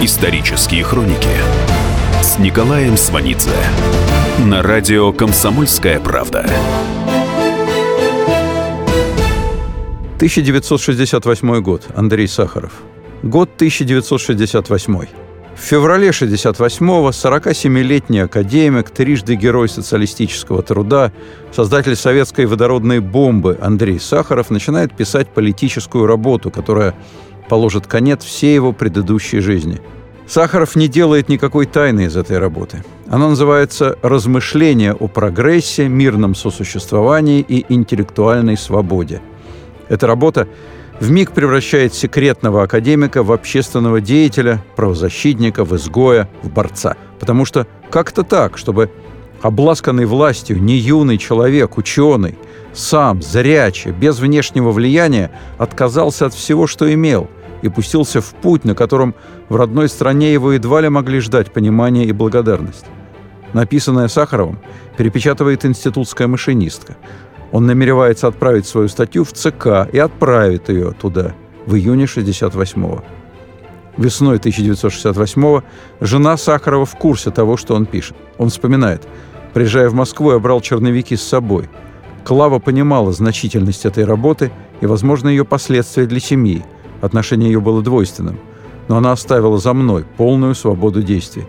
Исторические хроники с Николаем Сванидзе на радио «Комсомольская правда». 1968 год. Андрей Сахаров. Год 1968. В феврале 68-го 47-летний академик, трижды герой социалистического труда, создатель советской водородной бомбы Андрей Сахаров начинает писать политическую работу, которая положит конец всей его предыдущей жизни. Сахаров не делает никакой тайны из этой работы. Она называется «Размышления о прогрессе, мирном сосуществовании и интеллектуальной свободе». Эта работа в миг превращает секретного академика в общественного деятеля, правозащитника, в изгоя, в борца. Потому что как-то так, чтобы обласканный властью не юный человек, ученый, сам, зрячий, без внешнего влияния, отказался от всего, что имел, и пустился в путь, на котором в родной стране его едва ли могли ждать понимания и благодарность. Написанное Сахаровым перепечатывает институтская машинистка. Он намеревается отправить свою статью в ЦК и отправит ее туда в июне 68-го. Весной 1968-го жена Сахарова в курсе того, что он пишет. Он вспоминает. Приезжая в Москву, я брал черновики с собой. Клава понимала значительность этой работы и, возможно, ее последствия для семьи. Отношение ее было двойственным. Но она оставила за мной полную свободу действий.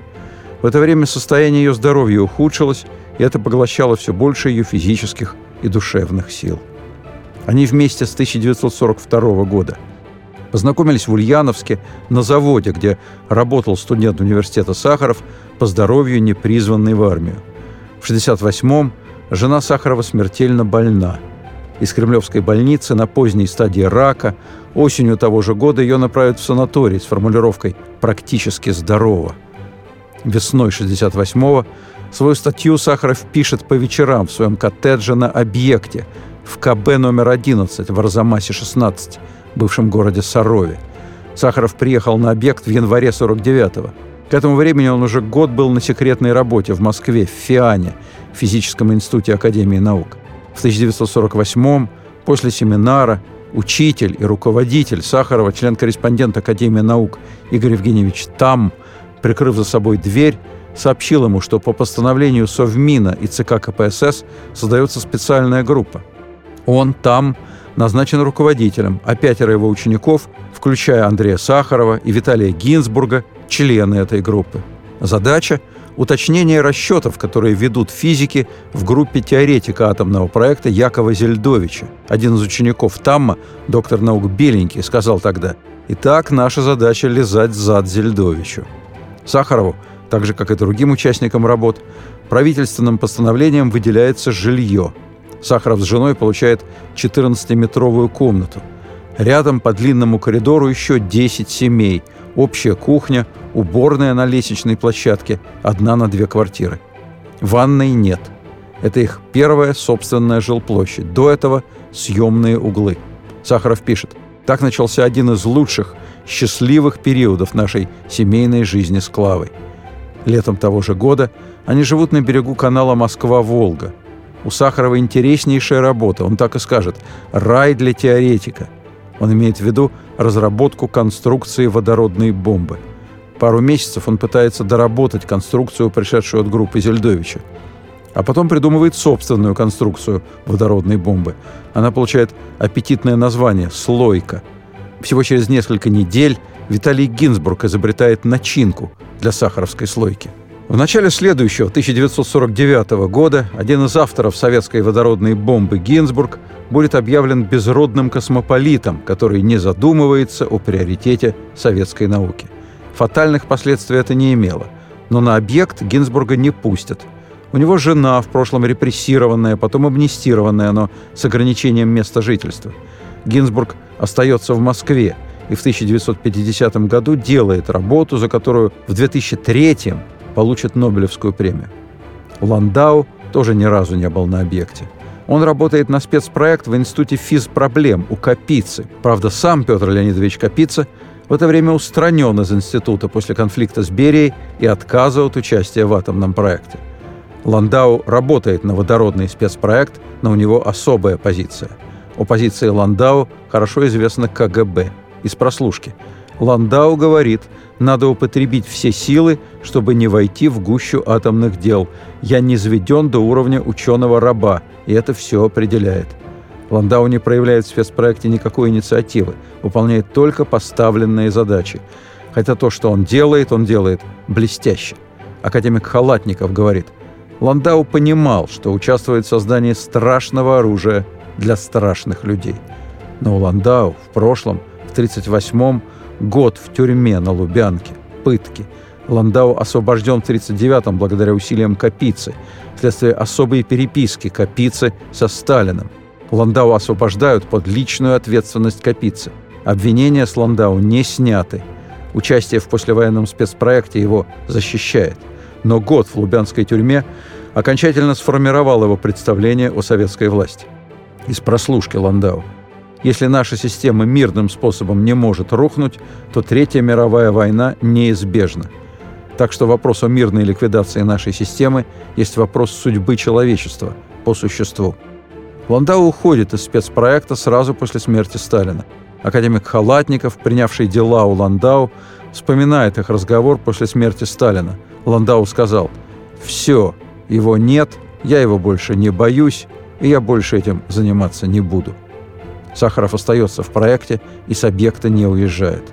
В это время состояние ее здоровья ухудшилось, и это поглощало все больше ее физических и душевных сил. Они вместе с 1942 года познакомились в Ульяновске на заводе, где работал студент университета Сахаров, по здоровью не призванный в армию. В 1968-м жена Сахарова смертельно больна. Из Кремлевской больницы на поздней стадии рака осенью того же года ее направят в санаторий с формулировкой «практически здорово». Весной 68-го Свою статью Сахаров пишет по вечерам в своем коттедже на объекте в КБ номер 11 в Арзамасе 16, бывшем городе Сарове. Сахаров приехал на объект в январе 49-го. К этому времени он уже год был на секретной работе в Москве, в ФИАНе, Физическом институте Академии наук. В 1948-м, после семинара, учитель и руководитель Сахарова, член-корреспондент Академии наук Игорь Евгеньевич Там, прикрыв за собой дверь, сообщил ему, что по постановлению Совмина и ЦК КПСС создается специальная группа. Он там назначен руководителем, а пятеро его учеников, включая Андрея Сахарова и Виталия Гинзбурга, члены этой группы. Задача – уточнение расчетов, которые ведут физики в группе теоретика атомного проекта Якова Зельдовича. Один из учеников Тамма, доктор наук Беленький, сказал тогда «Итак, наша задача – лизать зад Зельдовичу». Сахарову так же, как и другим участникам работ, правительственным постановлением выделяется жилье. Сахаров с женой получает 14-метровую комнату. Рядом по длинному коридору еще 10 семей, общая кухня, уборная на лестничной площадке, одна на две квартиры. Ванной нет. Это их первая собственная жилплощадь. До этого съемные углы. Сахаров пишет, так начался один из лучших, счастливых периодов нашей семейной жизни с Клавой – Летом того же года они живут на берегу канала Москва-Волга. У Сахарова интереснейшая работа, он так и скажет «рай для теоретика». Он имеет в виду разработку конструкции водородной бомбы. Пару месяцев он пытается доработать конструкцию, пришедшую от группы Зельдовича. А потом придумывает собственную конструкцию водородной бомбы. Она получает аппетитное название «слойка». Всего через несколько недель Виталий Гинзбург изобретает начинку для сахаровской слойки. В начале следующего, 1949 года, один из авторов советской водородной бомбы Гинзбург будет объявлен безродным космополитом, который не задумывается о приоритете советской науки. Фатальных последствий это не имело, но на объект Гинзбурга не пустят. У него жена, в прошлом репрессированная, потом амнистированная, но с ограничением места жительства. Гинзбург остается в Москве – и в 1950 году делает работу, за которую в 2003 получит Нобелевскую премию. Ландау тоже ни разу не был на объекте. Он работает на спецпроект в Институте физпроблем у Капицы. Правда, сам Петр Леонидович Капица в это время устранен из института после конфликта с Берией и отказа от участия в атомном проекте. Ландау работает на водородный спецпроект, но у него особая позиция. О позиции Ландау хорошо известно КГБ – из прослушки. Ландау говорит, надо употребить все силы, чтобы не войти в гущу атомных дел. Я не заведен до уровня ученого-раба, и это все определяет. Ландау не проявляет в спецпроекте никакой инициативы, выполняет только поставленные задачи. Хотя то, что он делает, он делает блестяще. Академик Халатников говорит, Ландау понимал, что участвует в создании страшного оружия для страшных людей. Но у Ландау в прошлом, в 1938-м, год в тюрьме на Лубянке, пытки. Ландау освобожден в 1939-м благодаря усилиям Капицы, вследствие особой переписки Капицы со Сталиным. Ландау освобождают под личную ответственность Капицы. Обвинения с Ландау не сняты. Участие в послевоенном спецпроекте его защищает. Но год в лубянской тюрьме окончательно сформировал его представление о советской власти. Из прослушки Ландау. Если наша система мирным способом не может рухнуть, то Третья мировая война неизбежна. Так что вопрос о мирной ликвидации нашей системы есть вопрос судьбы человечества по существу. Ландау уходит из спецпроекта сразу после смерти Сталина. Академик Халатников, принявший дела у Ландау, вспоминает их разговор после смерти Сталина. Ландау сказал «Все, его нет, я его больше не боюсь, и я больше этим заниматься не буду». Сахаров остается в проекте и с объекта не уезжает.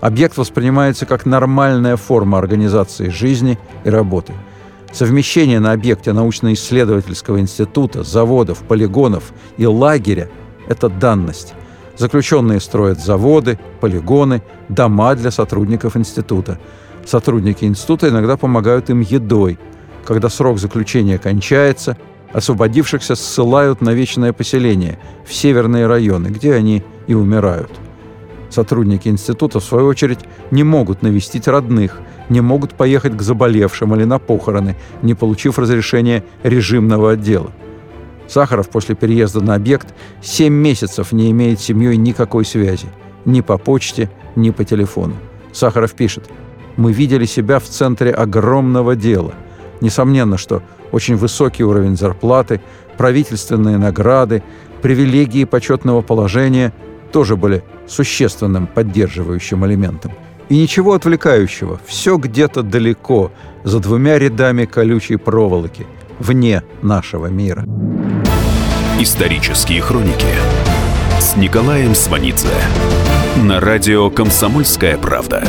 Объект воспринимается как нормальная форма организации жизни и работы – Совмещение на объекте научно-исследовательского института, заводов, полигонов и лагеря – это данность. Заключенные строят заводы, полигоны, дома для сотрудников института. Сотрудники института иногда помогают им едой. Когда срок заключения кончается, освободившихся ссылают на вечное поселение в северные районы, где они и умирают. Сотрудники института, в свою очередь, не могут навестить родных – не могут поехать к заболевшим или на похороны, не получив разрешения режимного отдела. Сахаров после переезда на объект 7 месяцев не имеет с семьей никакой связи. Ни по почте, ни по телефону. Сахаров пишет, «Мы видели себя в центре огромного дела. Несомненно, что очень высокий уровень зарплаты, правительственные награды, привилегии почетного положения тоже были существенным поддерживающим элементом. И ничего отвлекающего, все где-то далеко, за двумя рядами колючей проволоки, вне нашего мира. Исторические хроники с Николаем Сванидзе на радио «Комсомольская правда».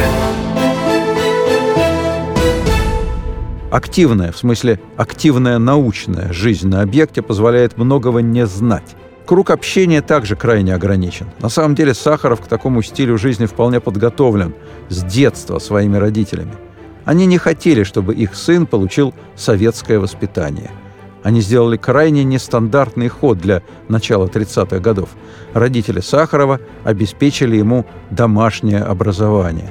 Активная, в смысле активная научная жизнь на объекте позволяет многого не знать. Круг общения также крайне ограничен. На самом деле Сахаров к такому стилю жизни вполне подготовлен с детства своими родителями. Они не хотели, чтобы их сын получил советское воспитание. Они сделали крайне нестандартный ход для начала 30-х годов. Родители Сахарова обеспечили ему домашнее образование.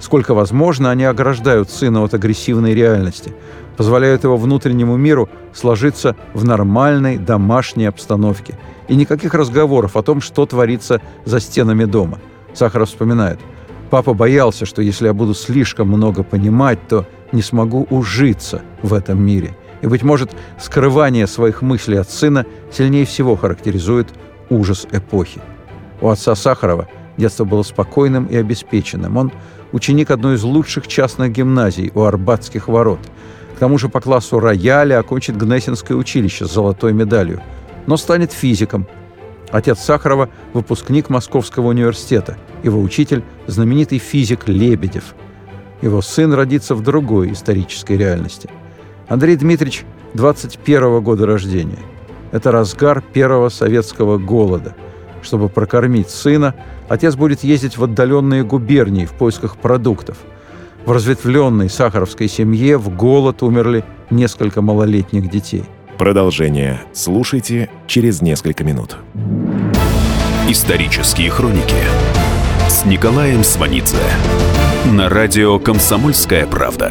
Сколько возможно, они ограждают сына от агрессивной реальности, позволяют его внутреннему миру сложиться в нормальной домашней обстановке – и никаких разговоров о том, что творится за стенами дома. Сахаров вспоминает. «Папа боялся, что если я буду слишком много понимать, то не смогу ужиться в этом мире. И, быть может, скрывание своих мыслей от сына сильнее всего характеризует ужас эпохи. У отца Сахарова детство было спокойным и обеспеченным. Он ученик одной из лучших частных гимназий у Арбатских ворот. К тому же по классу рояля окончит Гнесинское училище с золотой медалью – но станет физиком. Отец Сахарова – выпускник Московского университета, его учитель – знаменитый физик Лебедев. Его сын родится в другой исторической реальности. Андрей Дмитриевич 21 года рождения. Это разгар первого советского голода. Чтобы прокормить сына, отец будет ездить в отдаленные губернии в поисках продуктов. В разветвленной сахаровской семье в голод умерли несколько малолетних детей – Продолжение слушайте через несколько минут. Исторические хроники с Николаем Сванидзе на радио «Комсомольская правда».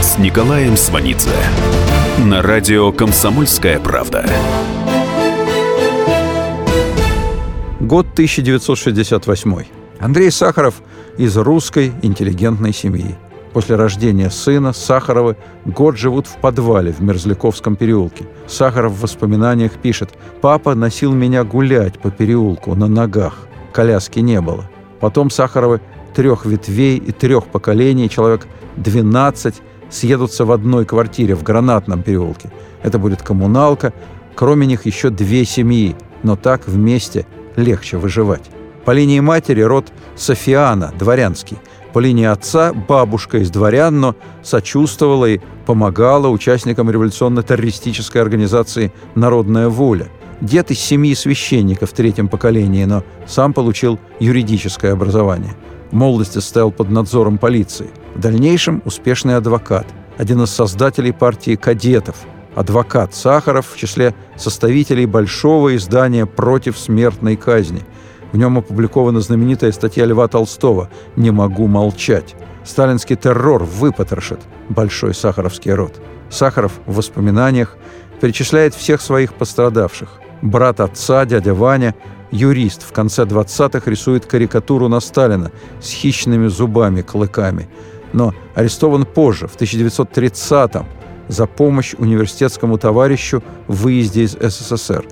с Николаем Сванидзе на радио «Комсомольская правда». Год 1968. Андрей Сахаров из русской интеллигентной семьи. После рождения сына Сахаровы год живут в подвале в Мерзляковском переулке. Сахаров в воспоминаниях пишет «Папа носил меня гулять по переулку на ногах. Коляски не было. Потом Сахаровы трех ветвей и трех поколений, человек 12, съедутся в одной квартире в Гранатном переулке. Это будет коммуналка, кроме них еще две семьи, но так вместе легче выживать. По линии матери род Софиана, дворянский. По линии отца бабушка из дворян, но сочувствовала и помогала участникам революционно-террористической организации «Народная воля». Дед из семьи священников в третьем поколении, но сам получил юридическое образование. В молодости стоял под надзором полиции. В дальнейшем успешный адвокат, один из создателей партии кадетов, адвокат Сахаров в числе составителей большого издания «Против смертной казни». В нем опубликована знаменитая статья Льва Толстого «Не могу молчать». Сталинский террор выпотрошит большой сахаровский род. Сахаров в воспоминаниях перечисляет всех своих пострадавших. Брат отца, дядя Ваня, юрист, в конце 20-х рисует карикатуру на Сталина с хищными зубами, клыками. Но арестован позже, в 1930-м, за помощь университетскому товарищу в выезде из СССР.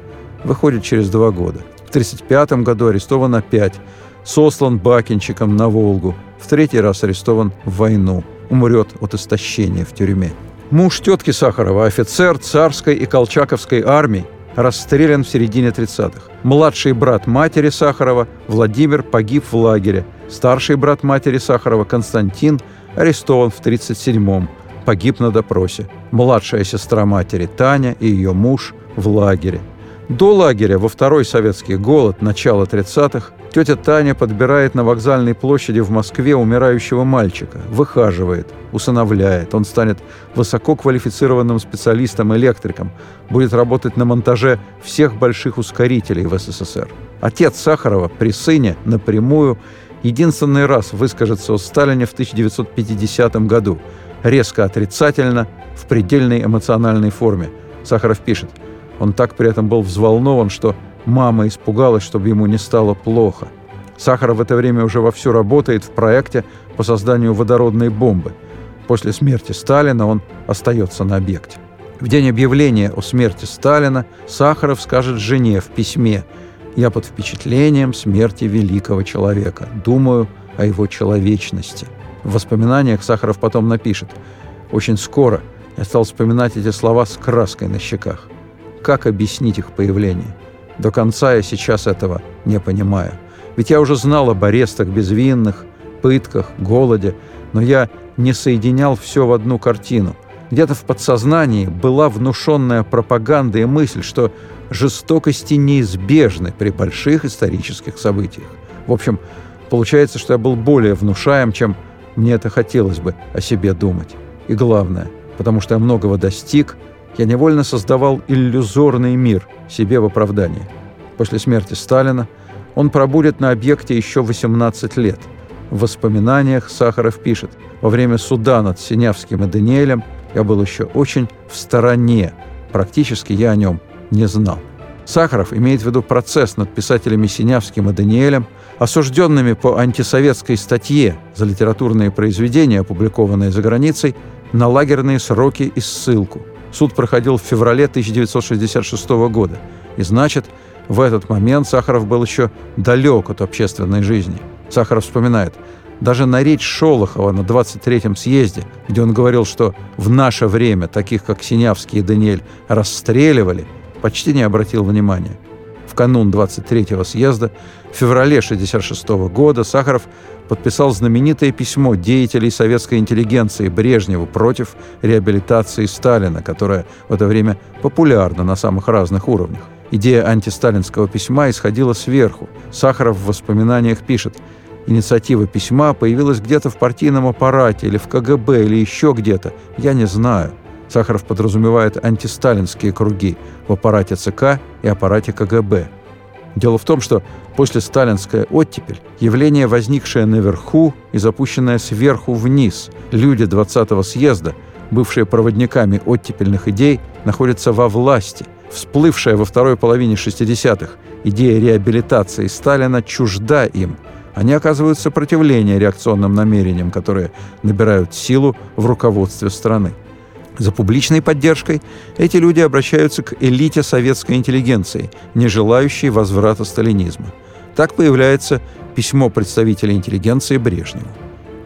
Выходит через два года. В 1935 году арестован опять, сослан бакинчиком на Волгу. В третий раз арестован в войну. Умрет от истощения в тюрьме. Муж тетки Сахарова, офицер царской и колчаковской армий, расстрелян в середине 30-х. Младший брат матери Сахарова, Владимир, погиб в лагере. Старший брат матери Сахарова, Константин, арестован в 37-м, погиб на допросе. Младшая сестра матери, Таня, и ее муж в лагере. До лагеря, во второй советский голод, начало 30-х, тетя Таня подбирает на вокзальной площади в Москве умирающего мальчика, выхаживает, усыновляет. Он станет высококвалифицированным специалистом-электриком, будет работать на монтаже всех больших ускорителей в СССР. Отец Сахарова при сыне напрямую единственный раз выскажется о Сталине в 1950 году, резко отрицательно, в предельной эмоциональной форме. Сахаров пишет – он так при этом был взволнован, что мама испугалась, чтобы ему не стало плохо. Сахаров в это время уже вовсю работает в проекте по созданию водородной бомбы. После смерти Сталина он остается на объекте. В день объявления о смерти Сталина Сахаров скажет жене в письме «Я под впечатлением смерти великого человека. Думаю о его человечности». В воспоминаниях Сахаров потом напишет «Очень скоро я стал вспоминать эти слова с краской на щеках как объяснить их появление. До конца я сейчас этого не понимаю. Ведь я уже знал об арестах безвинных, пытках, голоде, но я не соединял все в одну картину. Где-то в подсознании была внушенная пропаганда и мысль, что жестокости неизбежны при больших исторических событиях. В общем, получается, что я был более внушаем, чем мне это хотелось бы о себе думать. И главное, потому что я многого достиг – я невольно создавал иллюзорный мир себе в оправдании. После смерти Сталина он пробудет на объекте еще 18 лет. В воспоминаниях Сахаров пишет, во время суда над Синявским и Даниэлем я был еще очень в стороне, практически я о нем не знал. Сахаров имеет в виду процесс над писателями Синявским и Даниэлем, осужденными по антисоветской статье за литературные произведения, опубликованные за границей, на лагерные сроки и ссылку – Суд проходил в феврале 1966 года. И значит, в этот момент Сахаров был еще далек от общественной жизни. Сахаров вспоминает, даже на речь Шолохова на 23-м съезде, где он говорил, что в наше время таких, как Синявский и Даниэль, расстреливали, почти не обратил внимания. В канун 23-го съезда в феврале 1966 года Сахаров подписал знаменитое письмо деятелей советской интеллигенции Брежневу против реабилитации Сталина, которое в это время популярна на самых разных уровнях. Идея антисталинского письма исходила сверху. Сахаров в воспоминаниях пишет «Инициатива письма появилась где-то в партийном аппарате или в КГБ или еще где-то. Я не знаю». Сахаров подразумевает антисталинские круги в аппарате ЦК и аппарате КГБ. Дело в том, что после сталинская оттепель – явление, возникшее наверху и запущенное сверху вниз. Люди 20-го съезда, бывшие проводниками оттепельных идей, находятся во власти. Всплывшая во второй половине 60-х идея реабилитации Сталина чужда им. Они оказывают сопротивление реакционным намерениям, которые набирают силу в руководстве страны. За публичной поддержкой эти люди обращаются к элите советской интеллигенции, не желающей возврата сталинизма. Так появляется письмо представителя интеллигенции Брежневу.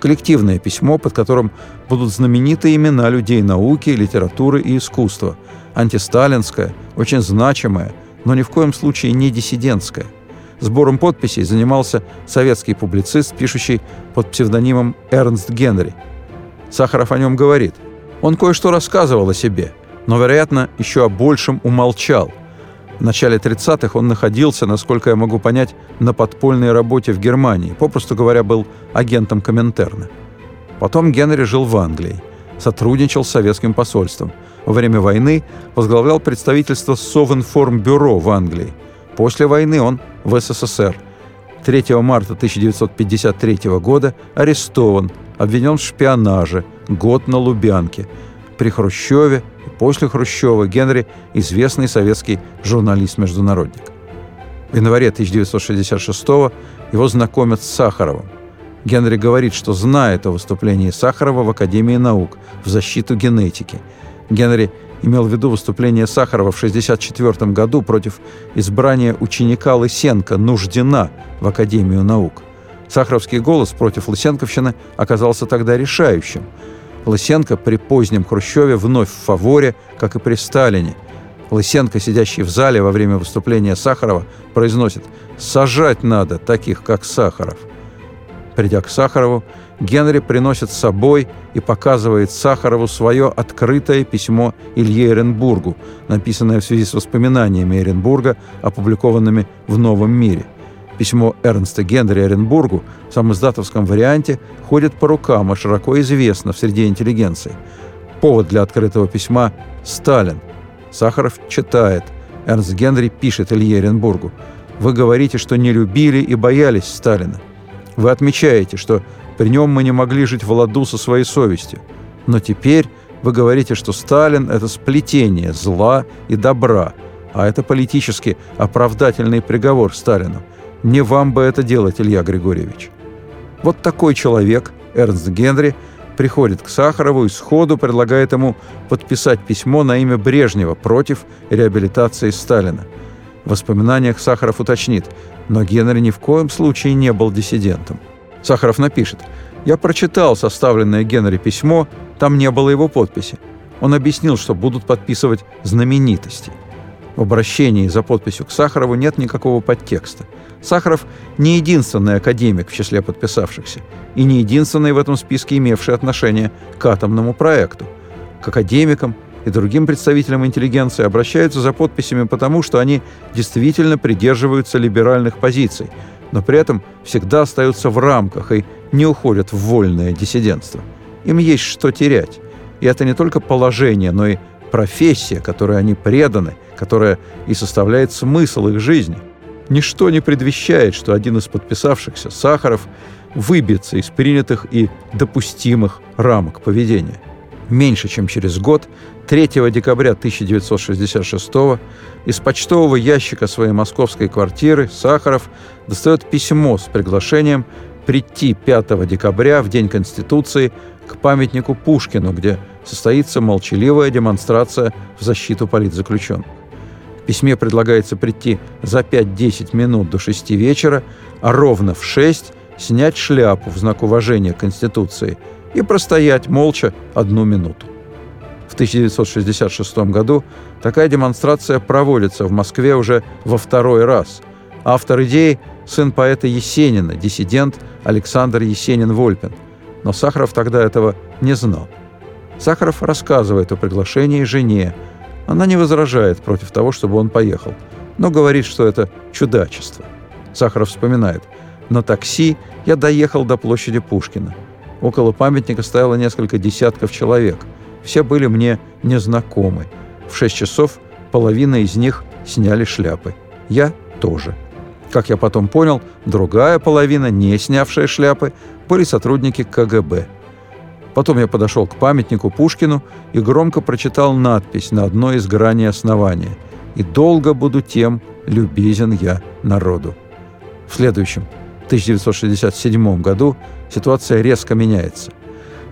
Коллективное письмо, под которым будут знамениты имена людей науки, литературы и искусства. Антисталинское, очень значимое, но ни в коем случае не диссидентское. Сбором подписей занимался советский публицист, пишущий под псевдонимом Эрнст Генри. Сахаров о нем говорит – он кое-что рассказывал о себе, но, вероятно, еще о большем умолчал. В начале 30-х он находился, насколько я могу понять, на подпольной работе в Германии, попросту говоря, был агентом Коминтерна. Потом Генри жил в Англии, сотрудничал с советским посольством. Во время войны возглавлял представительство Совинформбюро в Англии. После войны он в СССР. 3 марта 1953 года арестован, обвинен в шпионаже, год на Лубянке. При Хрущеве и после Хрущева Генри – известный советский журналист-международник. В январе 1966 его знакомят с Сахаровым. Генри говорит, что знает о выступлении Сахарова в Академии наук в защиту генетики. Генри имел в виду выступление Сахарова в 1964 году против избрания ученика Лысенко Нуждина в Академию наук – Сахаровский голос против Лысенковщины оказался тогда решающим. Лысенко при позднем Хрущеве вновь в фаворе, как и при Сталине. Лысенко, сидящий в зале во время выступления Сахарова, произносит «Сажать надо таких, как Сахаров». Придя к Сахарову, Генри приносит с собой и показывает Сахарову свое открытое письмо Илье Эренбургу, написанное в связи с воспоминаниями Эренбурга, опубликованными в «Новом мире». Письмо Эрнста Генри Оренбургу в самоздатовском варианте ходит по рукам и широко известно в среде интеллигенции. Повод для открытого письма – Сталин. Сахаров читает. Эрнст Генри пишет Илье Оренбургу. «Вы говорите, что не любили и боялись Сталина. Вы отмечаете, что при нем мы не могли жить в ладу со своей совестью. Но теперь вы говорите, что Сталин – это сплетение зла и добра, а это политически оправдательный приговор Сталину. Не вам бы это делать, Илья Григорьевич. Вот такой человек, Эрнст Генри, приходит к Сахарову и сходу предлагает ему подписать письмо на имя Брежнева против реабилитации Сталина. В воспоминаниях Сахаров уточнит, но Генри ни в коем случае не был диссидентом. Сахаров напишет, «Я прочитал составленное Генри письмо, там не было его подписи. Он объяснил, что будут подписывать знаменитости. В обращении за подписью к Сахарову нет никакого подтекста – Сахаров не единственный академик в числе подписавшихся и не единственный в этом списке имевший отношение к атомному проекту. К академикам и другим представителям интеллигенции обращаются за подписями потому, что они действительно придерживаются либеральных позиций, но при этом всегда остаются в рамках и не уходят в вольное диссидентство. Им есть что терять. И это не только положение, но и профессия, которой они преданы, которая и составляет смысл их жизни – Ничто не предвещает, что один из подписавшихся, Сахаров, выбьется из принятых и допустимых рамок поведения. Меньше чем через год, 3 декабря 1966 из почтового ящика своей московской квартиры Сахаров достает письмо с приглашением прийти 5 декабря, в День Конституции, к памятнику Пушкину, где состоится молчаливая демонстрация в защиту политзаключенных письме предлагается прийти за 5-10 минут до 6 вечера, а ровно в 6 снять шляпу в знак уважения Конституции и простоять молча одну минуту. В 1966 году такая демонстрация проводится в Москве уже во второй раз. Автор идеи – сын поэта Есенина, диссидент Александр Есенин-Вольпин. Но Сахаров тогда этого не знал. Сахаров рассказывает о приглашении жене. Она не возражает против того, чтобы он поехал, но говорит, что это чудачество. Сахаров вспоминает. «На такси я доехал до площади Пушкина. Около памятника стояло несколько десятков человек. Все были мне незнакомы. В шесть часов половина из них сняли шляпы. Я тоже. Как я потом понял, другая половина, не снявшая шляпы, были сотрудники КГБ. Потом я подошел к памятнику Пушкину и громко прочитал надпись на одной из граней основания «И долго буду тем, любезен я народу». В следующем, 1967 году, ситуация резко меняется.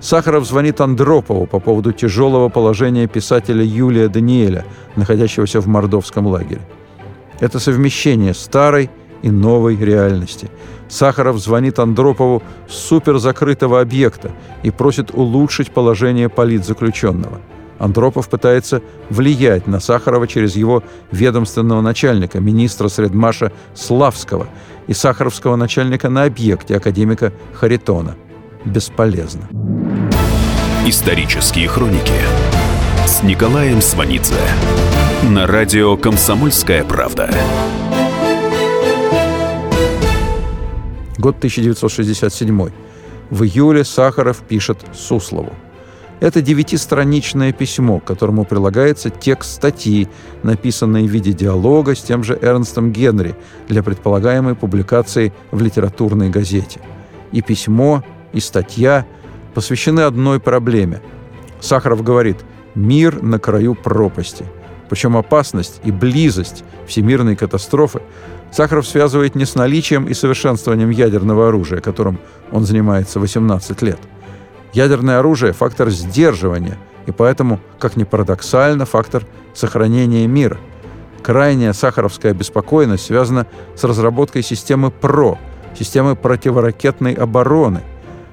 Сахаров звонит Андропову по поводу тяжелого положения писателя Юлия Даниэля, находящегося в мордовском лагере. Это совмещение старой и новой реальности. Сахаров звонит Андропову с суперзакрытого объекта и просит улучшить положение политзаключенного. Андропов пытается влиять на Сахарова через его ведомственного начальника, министра Средмаша Славского и сахаровского начальника на объекте, академика Харитона. Бесполезно. Исторические хроники с Николаем Сванидзе на радио «Комсомольская правда». Год 1967. В июле Сахаров пишет Суслову. Это девятистраничное письмо, к которому прилагается текст статьи, написанной в виде диалога с тем же Эрнстом Генри для предполагаемой публикации в литературной газете. И письмо, и статья посвящены одной проблеме. Сахаров говорит «мир на краю пропасти». Причем опасность и близость всемирной катастрофы Сахаров связывает не с наличием и совершенствованием ядерного оружия, которым он занимается 18 лет. Ядерное оружие – фактор сдерживания, и поэтому, как ни парадоксально, фактор сохранения мира. Крайняя сахаровская беспокойность связана с разработкой системы ПРО, системы противоракетной обороны.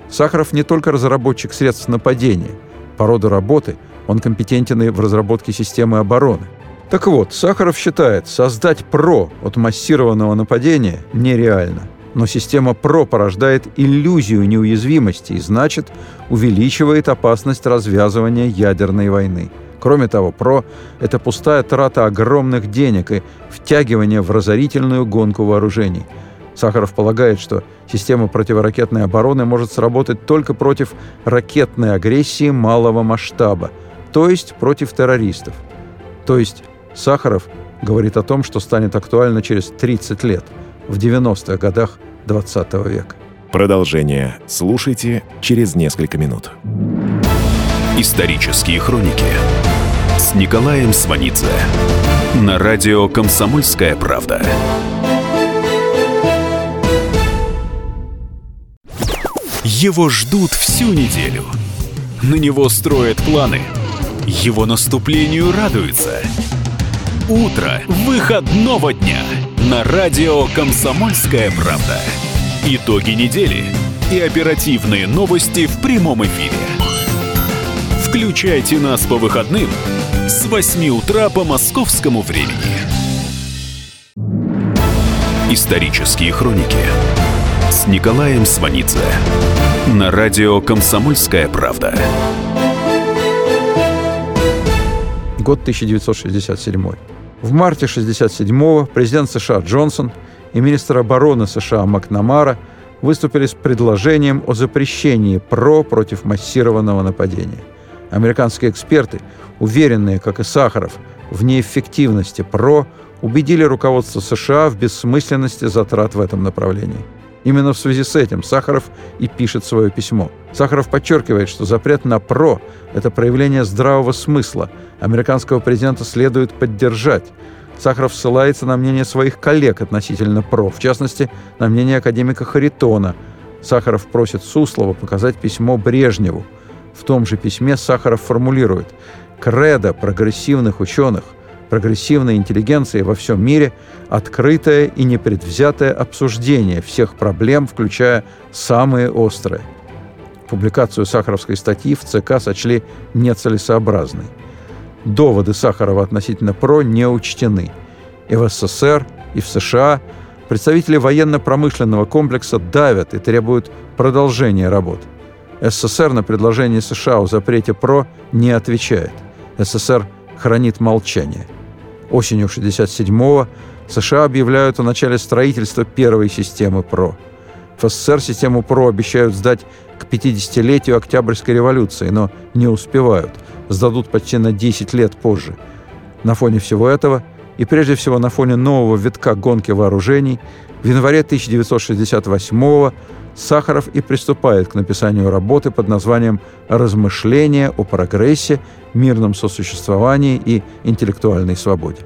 Сахаров не только разработчик средств нападения. По роду работы он компетентен и в разработке системы обороны. Так вот, Сахаров считает, создать ПРО от массированного нападения нереально. Но система ПРО порождает иллюзию неуязвимости и, значит, увеличивает опасность развязывания ядерной войны. Кроме того, ПРО – это пустая трата огромных денег и втягивание в разорительную гонку вооружений. Сахаров полагает, что система противоракетной обороны может сработать только против ракетной агрессии малого масштаба, то есть против террористов. То есть Сахаров говорит о том, что станет актуально через 30 лет, в 90-х годах 20 века. Продолжение слушайте через несколько минут. Исторические хроники с Николаем Сванидзе на радио «Комсомольская правда». Его ждут всю неделю. На него строят планы. Его наступлению радуются – утро выходного дня на радио «Комсомольская правда». Итоги недели и оперативные новости в прямом эфире. Включайте нас по выходным с 8 утра по московскому времени. Исторические хроники с Николаем Сванидзе на радио «Комсомольская правда». Год 1967. В марте 1967-го президент США Джонсон и министр обороны США Макнамара выступили с предложением о запрещении ПРО против массированного нападения. Американские эксперты, уверенные, как и Сахаров, в неэффективности ПРО, убедили руководство США в бессмысленности затрат в этом направлении. Именно в связи с этим Сахаров и пишет свое письмо. Сахаров подчеркивает, что запрет на ПРО – это проявление здравого смысла. Американского президента следует поддержать. Сахаров ссылается на мнение своих коллег относительно ПРО, в частности, на мнение академика Харитона. Сахаров просит Суслова показать письмо Брежневу. В том же письме Сахаров формулирует «Кредо прогрессивных ученых – прогрессивной интеллигенции во всем мире открытое и непредвзятое обсуждение всех проблем, включая самые острые. Публикацию сахаровской статьи в ЦК сочли нецелесообразной. Доводы Сахарова относительно ПРО не учтены. И в СССР, и в США представители военно-промышленного комплекса давят и требуют продолжения работ. СССР на предложение США о запрете ПРО не отвечает. СССР хранит молчание. Осенью 1967-го США объявляют о начале строительства первой системы ПРО. В СССР систему ПРО обещают сдать к 50-летию Октябрьской революции, но не успевают. Сдадут почти на 10 лет позже. На фоне всего этого, и прежде всего на фоне нового витка гонки вооружений, в январе 1968 Сахаров и приступает к написанию работы под названием «Размышления о прогрессе, мирном сосуществовании и интеллектуальной свободе».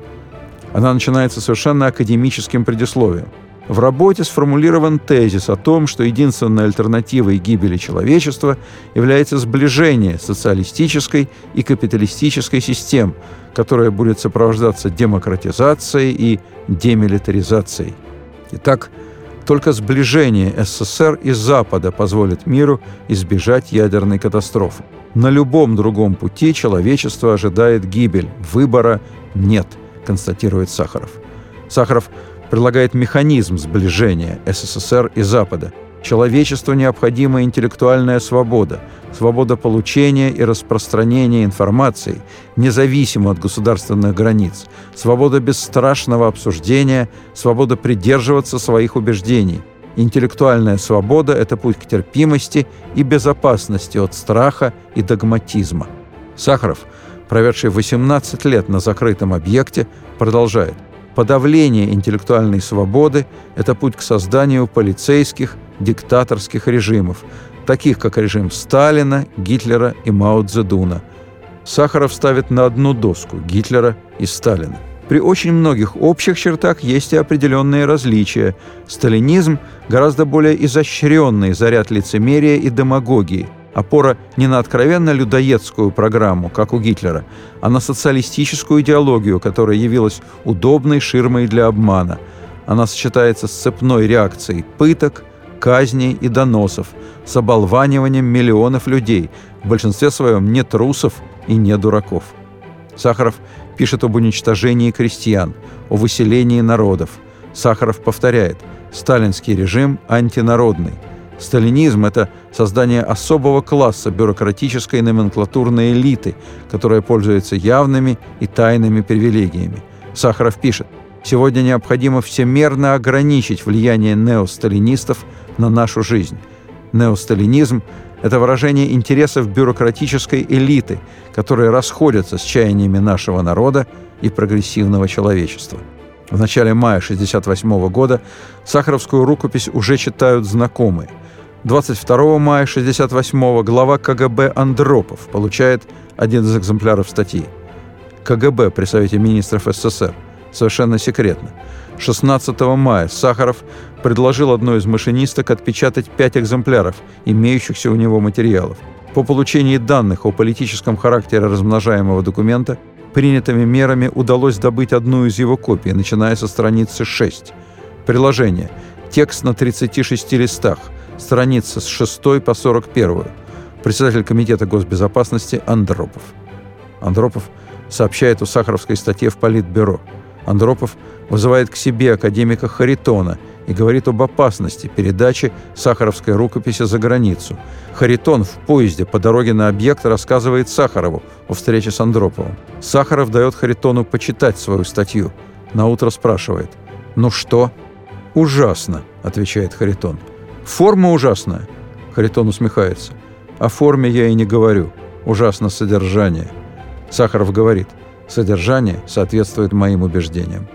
Она начинается совершенно академическим предисловием. В работе сформулирован тезис о том, что единственной альтернативой гибели человечества является сближение социалистической и капиталистической систем, которая будет сопровождаться демократизацией и демилитаризацией. Итак, только сближение СССР и Запада позволит миру избежать ядерной катастрофы. На любом другом пути человечество ожидает гибель. Выбора нет, констатирует Сахаров. Сахаров предлагает механизм сближения СССР и Запада. Человечеству необходима интеллектуальная свобода, свобода получения и распространения информации, независимо от государственных границ, свобода бесстрашного обсуждения, свобода придерживаться своих убеждений. Интеллектуальная свобода – это путь к терпимости и безопасности от страха и догматизма. Сахаров, проведший 18 лет на закрытом объекте, продолжает – Подавление интеллектуальной свободы – это путь к созданию полицейских, диктаторских режимов, таких как режим Сталина, Гитлера и Мао Цзэдуна. Сахаров ставит на одну доску Гитлера и Сталина. При очень многих общих чертах есть и определенные различия. Сталинизм – гораздо более изощренный заряд лицемерия и демагогии – опора не на откровенно людоедскую программу, как у Гитлера, а на социалистическую идеологию, которая явилась удобной ширмой для обмана. Она сочетается с цепной реакцией пыток, казней и доносов, с оболваниванием миллионов людей, в большинстве своем не трусов и не дураков. Сахаров пишет об уничтожении крестьян, о выселении народов. Сахаров повторяет, сталинский режим антинародный – Сталинизм – это создание особого класса бюрократической номенклатурной элиты, которая пользуется явными и тайными привилегиями. Сахаров пишет, «Сегодня необходимо всемерно ограничить влияние неосталинистов на нашу жизнь. Неосталинизм – это выражение интересов бюрократической элиты, которые расходятся с чаяниями нашего народа и прогрессивного человечества». В начале мая 1968 года Сахаровскую рукопись уже читают знакомые – 22 мая 1968 глава КГБ Андропов получает один из экземпляров статьи. КГБ при Совете министров СССР. Совершенно секретно. 16 мая Сахаров предложил одной из машинисток отпечатать пять экземпляров, имеющихся у него материалов. По получении данных о политическом характере размножаемого документа принятыми мерами удалось добыть одну из его копий, начиная со страницы 6. Приложение. Текст на 36 листах – страница с 6 по 41. Председатель Комитета госбезопасности Андропов. Андропов сообщает о Сахаровской статье в Политбюро. Андропов вызывает к себе академика Харитона и говорит об опасности передачи Сахаровской рукописи за границу. Харитон в поезде по дороге на объект рассказывает Сахарову о встрече с Андроповым. Сахаров дает Харитону почитать свою статью. На утро спрашивает «Ну что?» «Ужасно», — отвечает Харитон. Форма ужасная. Харитон усмехается. О форме я и не говорю. Ужасно содержание. Сахаров говорит. Содержание соответствует моим убеждениям.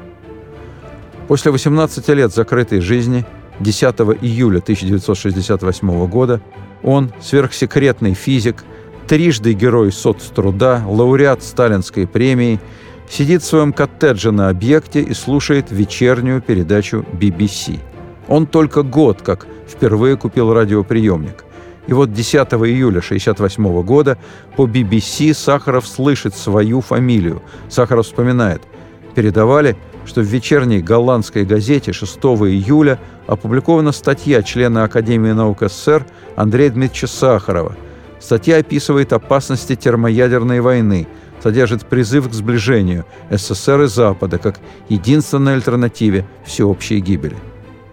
После 18 лет закрытой жизни 10 июля 1968 года он, сверхсекретный физик, трижды герой соцтруда, лауреат Сталинской премии, сидит в своем коттедже на объекте и слушает вечернюю передачу BBC. Он только год как впервые купил радиоприемник. И вот 10 июля 1968 года по BBC Сахаров слышит свою фамилию. Сахаров вспоминает. Передавали что в вечерней голландской газете 6 июля опубликована статья члена Академии наук СССР Андрея Дмитриевича Сахарова. Статья описывает опасности термоядерной войны, содержит призыв к сближению СССР и Запада как единственной альтернативе всеобщей гибели.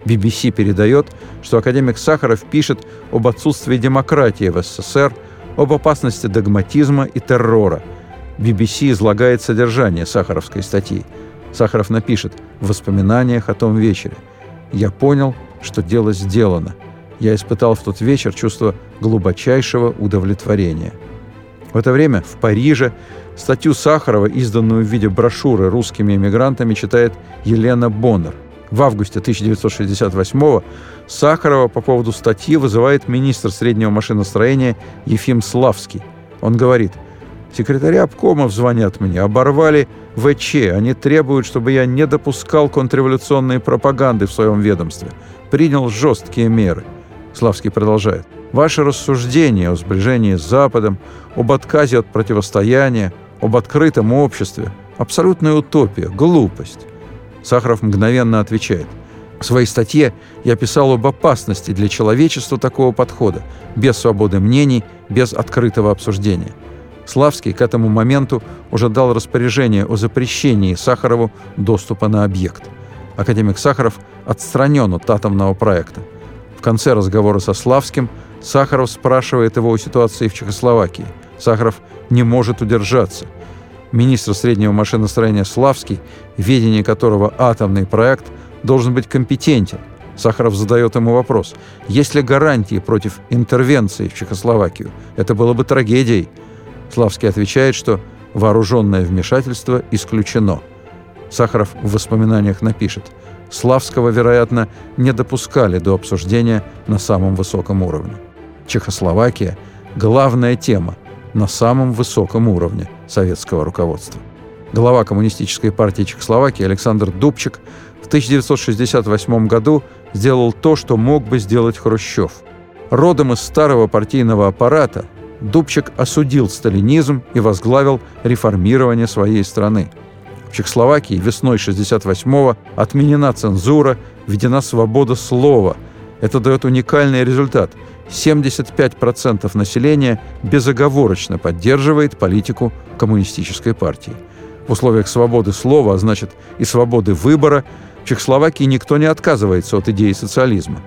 BBC передает, что академик Сахаров пишет об отсутствии демократии в СССР, об опасности догматизма и террора. BBC излагает содержание сахаровской статьи. Сахаров напишет в воспоминаниях о том вечере. «Я понял, что дело сделано. Я испытал в тот вечер чувство глубочайшего удовлетворения». В это время в Париже статью Сахарова, изданную в виде брошюры русскими эмигрантами, читает Елена Боннер – в августе 1968-го Сахарова по поводу статьи вызывает министр среднего машиностроения Ефим Славский. Он говорит, «Секретари обкомов звонят мне, оборвали ВЧ, они требуют, чтобы я не допускал контрреволюционной пропаганды в своем ведомстве, принял жесткие меры». Славский продолжает, «Ваши рассуждения о сближении с Западом, об отказе от противостояния, об открытом обществе – абсолютная утопия, глупость. Сахаров мгновенно отвечает. В своей статье я писал об опасности для человечества такого подхода, без свободы мнений, без открытого обсуждения. Славский к этому моменту уже дал распоряжение о запрещении Сахарову доступа на объект. Академик Сахаров отстранен от атомного проекта. В конце разговора со Славским Сахаров спрашивает его о ситуации в Чехословакии. Сахаров не может удержаться – министр среднего машиностроения Славский, ведение которого атомный проект должен быть компетентен. Сахаров задает ему вопрос, есть ли гарантии против интервенции в Чехословакию? Это было бы трагедией. Славский отвечает, что вооруженное вмешательство исключено. Сахаров в воспоминаниях напишет, Славского, вероятно, не допускали до обсуждения на самом высоком уровне. Чехословакия – главная тема на самом высоком уровне советского руководства. Глава Коммунистической партии Чехословакии Александр Дубчик в 1968 году сделал то, что мог бы сделать Хрущев. Родом из старого партийного аппарата, Дубчик осудил сталинизм и возглавил реформирование своей страны. В Чехословакии весной 1968-го отменена цензура, введена свобода слова. Это дает уникальный результат – 75% населения безоговорочно поддерживает политику коммунистической партии. В условиях свободы слова, а значит и свободы выбора, в Чехословакии никто не отказывается от идеи социализма.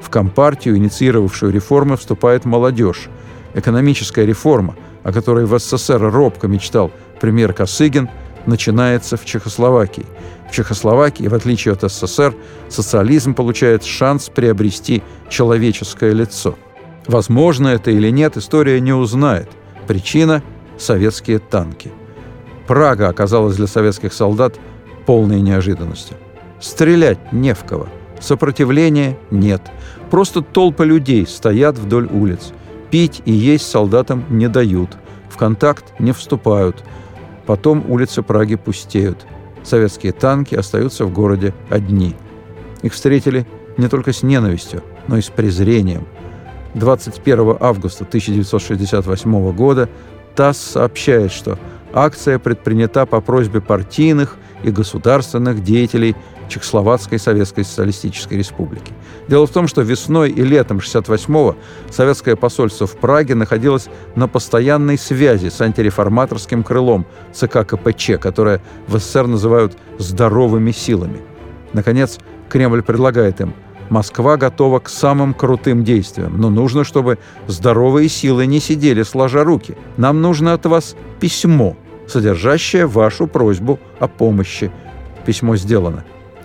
В Компартию, инициировавшую реформы, вступает молодежь. Экономическая реформа, о которой в СССР робко мечтал премьер Косыгин, начинается в Чехословакии. В Чехословакии, в отличие от СССР, социализм получает шанс приобрести человеческое лицо – Возможно это или нет, история не узнает. Причина – советские танки. Прага оказалась для советских солдат полной неожиданностью. Стрелять не в кого. Сопротивления нет. Просто толпы людей стоят вдоль улиц. Пить и есть солдатам не дают. В контакт не вступают. Потом улицы Праги пустеют. Советские танки остаются в городе одни. Их встретили не только с ненавистью, но и с презрением – 21 августа 1968 года ТАСС сообщает, что акция предпринята по просьбе партийных и государственных деятелей Чехословацкой Советской Социалистической Республики. Дело в том, что весной и летом 68-го советское посольство в Праге находилось на постоянной связи с антиреформаторским крылом ЦК КПЧ, которое в СССР называют «здоровыми силами». Наконец, Кремль предлагает им – Москва готова к самым крутым действиям, но нужно, чтобы здоровые силы не сидели сложа руки. Нам нужно от вас письмо, содержащее вашу просьбу о помощи. Письмо сделано.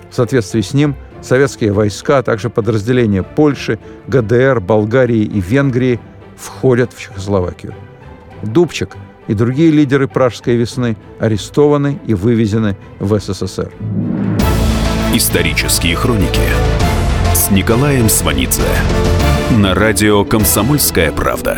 В соответствии с ним советские войска, а также подразделения Польши, ГДР, Болгарии и Венгрии входят в Чехословакию. Дубчик и другие лидеры Пражской весны арестованы и вывезены в СССР. Исторические хроники с Николаем Сванидзе на радио «Комсомольская правда».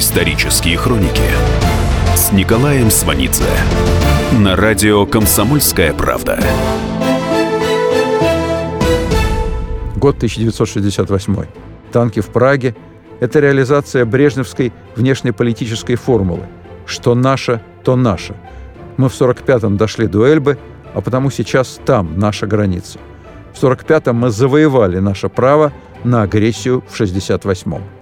Исторические хроники с Николаем Сванидзе на радио «Комсомольская правда». Год 1968. Танки в Праге – это реализация брежневской внешнеполитической формулы «что наше, то наше». Мы в 45-м дошли до Эльбы, а потому сейчас там наша граница. В 45-м мы завоевали наше право на агрессию в 68-м.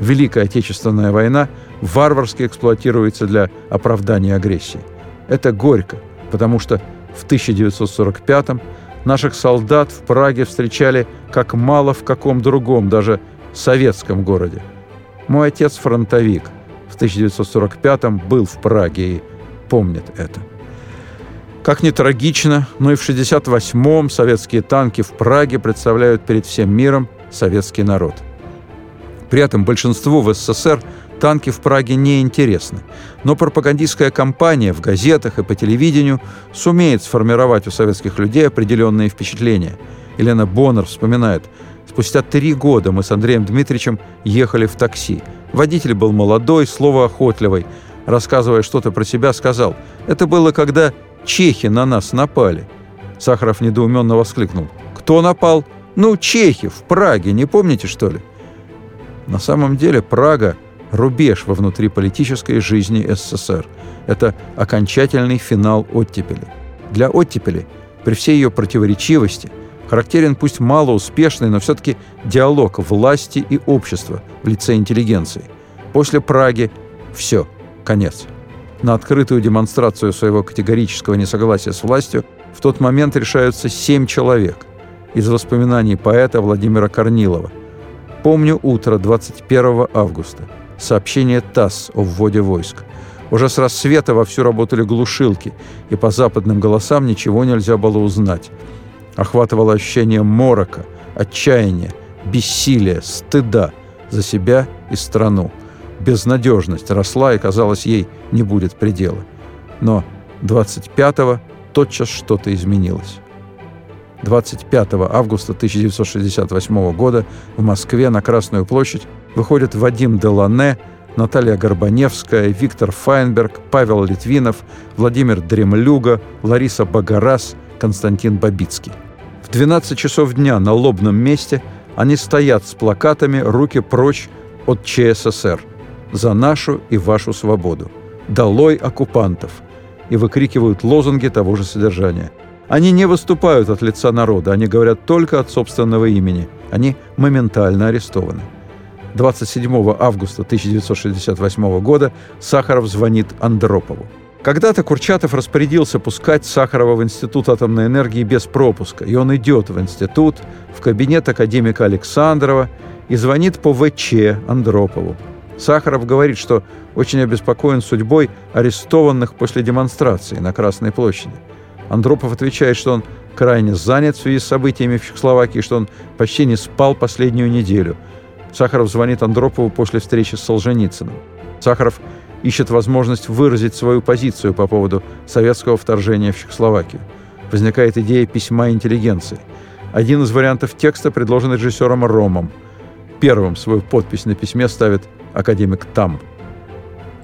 Великая Отечественная война варварски эксплуатируется для оправдания агрессии. Это горько, потому что в 1945-м наших солдат в Праге встречали как мало в каком другом, даже советском городе. Мой отец фронтовик. В 1945-м был в Праге и помнит это. Как ни трагично, но и в 1968-м советские танки в Праге представляют перед всем миром советский народ. При этом большинству в СССР танки в Праге не интересны. Но пропагандистская кампания в газетах и по телевидению сумеет сформировать у советских людей определенные впечатления. Елена Боннер вспоминает, спустя три года мы с Андреем Дмитриевичем ехали в такси. Водитель был молодой, словоохотливый. Рассказывая что-то про себя, сказал, это было когда чехи на нас напали. Сахаров недоуменно воскликнул. «Кто напал?» «Ну, чехи, в Праге, не помните, что ли?» На самом деле Прага – рубеж во внутриполитической жизни СССР. Это окончательный финал оттепели. Для оттепели, при всей ее противоречивости, характерен пусть малоуспешный, но все-таки диалог власти и общества в лице интеллигенции. После Праги – все, конец. На открытую демонстрацию своего категорического несогласия с властью в тот момент решаются семь человек. Из воспоминаний поэта Владимира Корнилова – Помню утро 21 августа. Сообщение ТАСС о вводе войск. Уже с рассвета вовсю работали глушилки, и по западным голосам ничего нельзя было узнать. Охватывало ощущение морока, отчаяния, бессилия, стыда за себя и страну. Безнадежность росла, и, казалось, ей не будет предела. Но 25-го тотчас что-то изменилось. 25 августа 1968 года в Москве на Красную площадь выходят Вадим Делане, Наталья Горбаневская, Виктор Файнберг, Павел Литвинов, Владимир Дремлюга, Лариса Багарас, Константин Бабицкий. В 12 часов дня на лобном месте они стоят с плакатами «Руки прочь от ЧССР» «За нашу и вашу свободу», «Долой оккупантов» и выкрикивают лозунги того же содержания – они не выступают от лица народа, они говорят только от собственного имени. Они моментально арестованы. 27 августа 1968 года Сахаров звонит Андропову. Когда-то Курчатов распорядился пускать Сахарова в Институт атомной энергии без пропуска, и он идет в институт, в кабинет академика Александрова и звонит по ВЧ Андропову. Сахаров говорит, что очень обеспокоен судьбой арестованных после демонстрации на Красной площади – Андропов отвечает, что он крайне занят в связи с событиями в Чехословакии, что он почти не спал последнюю неделю. Сахаров звонит Андропову после встречи с Солженицыным. Сахаров ищет возможность выразить свою позицию по поводу советского вторжения в Чехословакию. Возникает идея письма интеллигенции. Один из вариантов текста предложен режиссером Ромом. Первым свою подпись на письме ставит академик Там.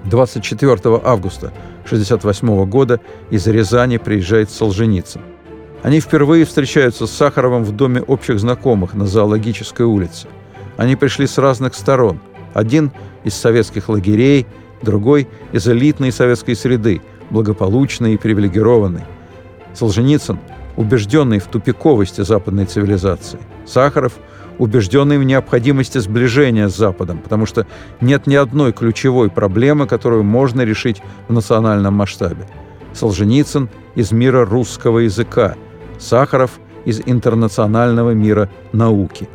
24 августа 1968 года из Рязани приезжает Солженицын. Они впервые встречаются с Сахаровым в доме общих знакомых на Зоологической улице. Они пришли с разных сторон. Один из советских лагерей, другой из элитной советской среды, благополучной и привилегированной. Солженицын, убежденный в тупиковости западной цивилизации. Сахаров – убежденный в необходимости сближения с Западом, потому что нет ни одной ключевой проблемы, которую можно решить в национальном масштабе. Солженицын из мира русского языка, Сахаров из интернационального мира науки.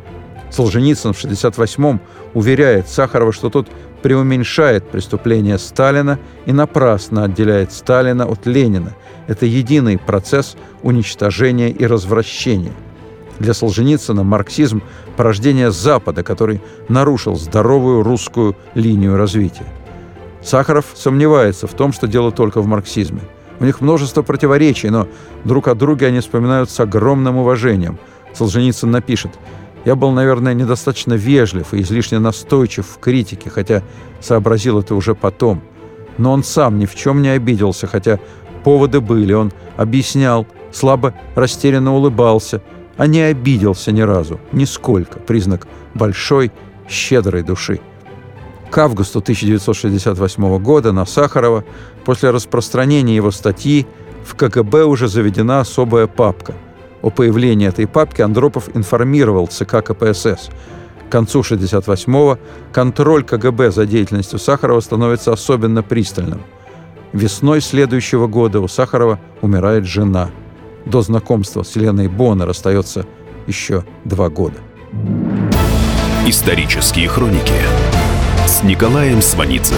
Солженицын в 1968-м уверяет Сахарова, что тот преуменьшает преступления Сталина и напрасно отделяет Сталина от Ленина. Это единый процесс уничтожения и развращения – Для Солженицына марксизм – порождение Запада, который нарушил здоровую русскую линию развития. Сахаров сомневается в том, что дело только в марксизме. У них множество противоречий, но друг о друге они вспоминают с огромным уважением. Солженицын напишет «Я был, наверное, недостаточно вежлив и излишне настойчив в критике, хотя сообразил это уже потом. Но он сам ни в чем не обиделся, хотя поводы были. Он объяснял, слабо растерянно улыбался – а не обиделся ни разу, нисколько, признак большой, щедрой души. К августу 1968 года на Сахарова после распространения его статьи в КГБ уже заведена особая папка. О появлении этой папки Андропов информировал ЦК КПСС. К концу 1968-го контроль КГБ за деятельностью Сахарова становится особенно пристальным. Весной следующего года у Сахарова умирает жена – до знакомства с Леной Боннер остается еще два года. Исторические хроники с Николаем Сванидзе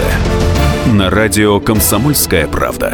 на радио «Комсомольская правда».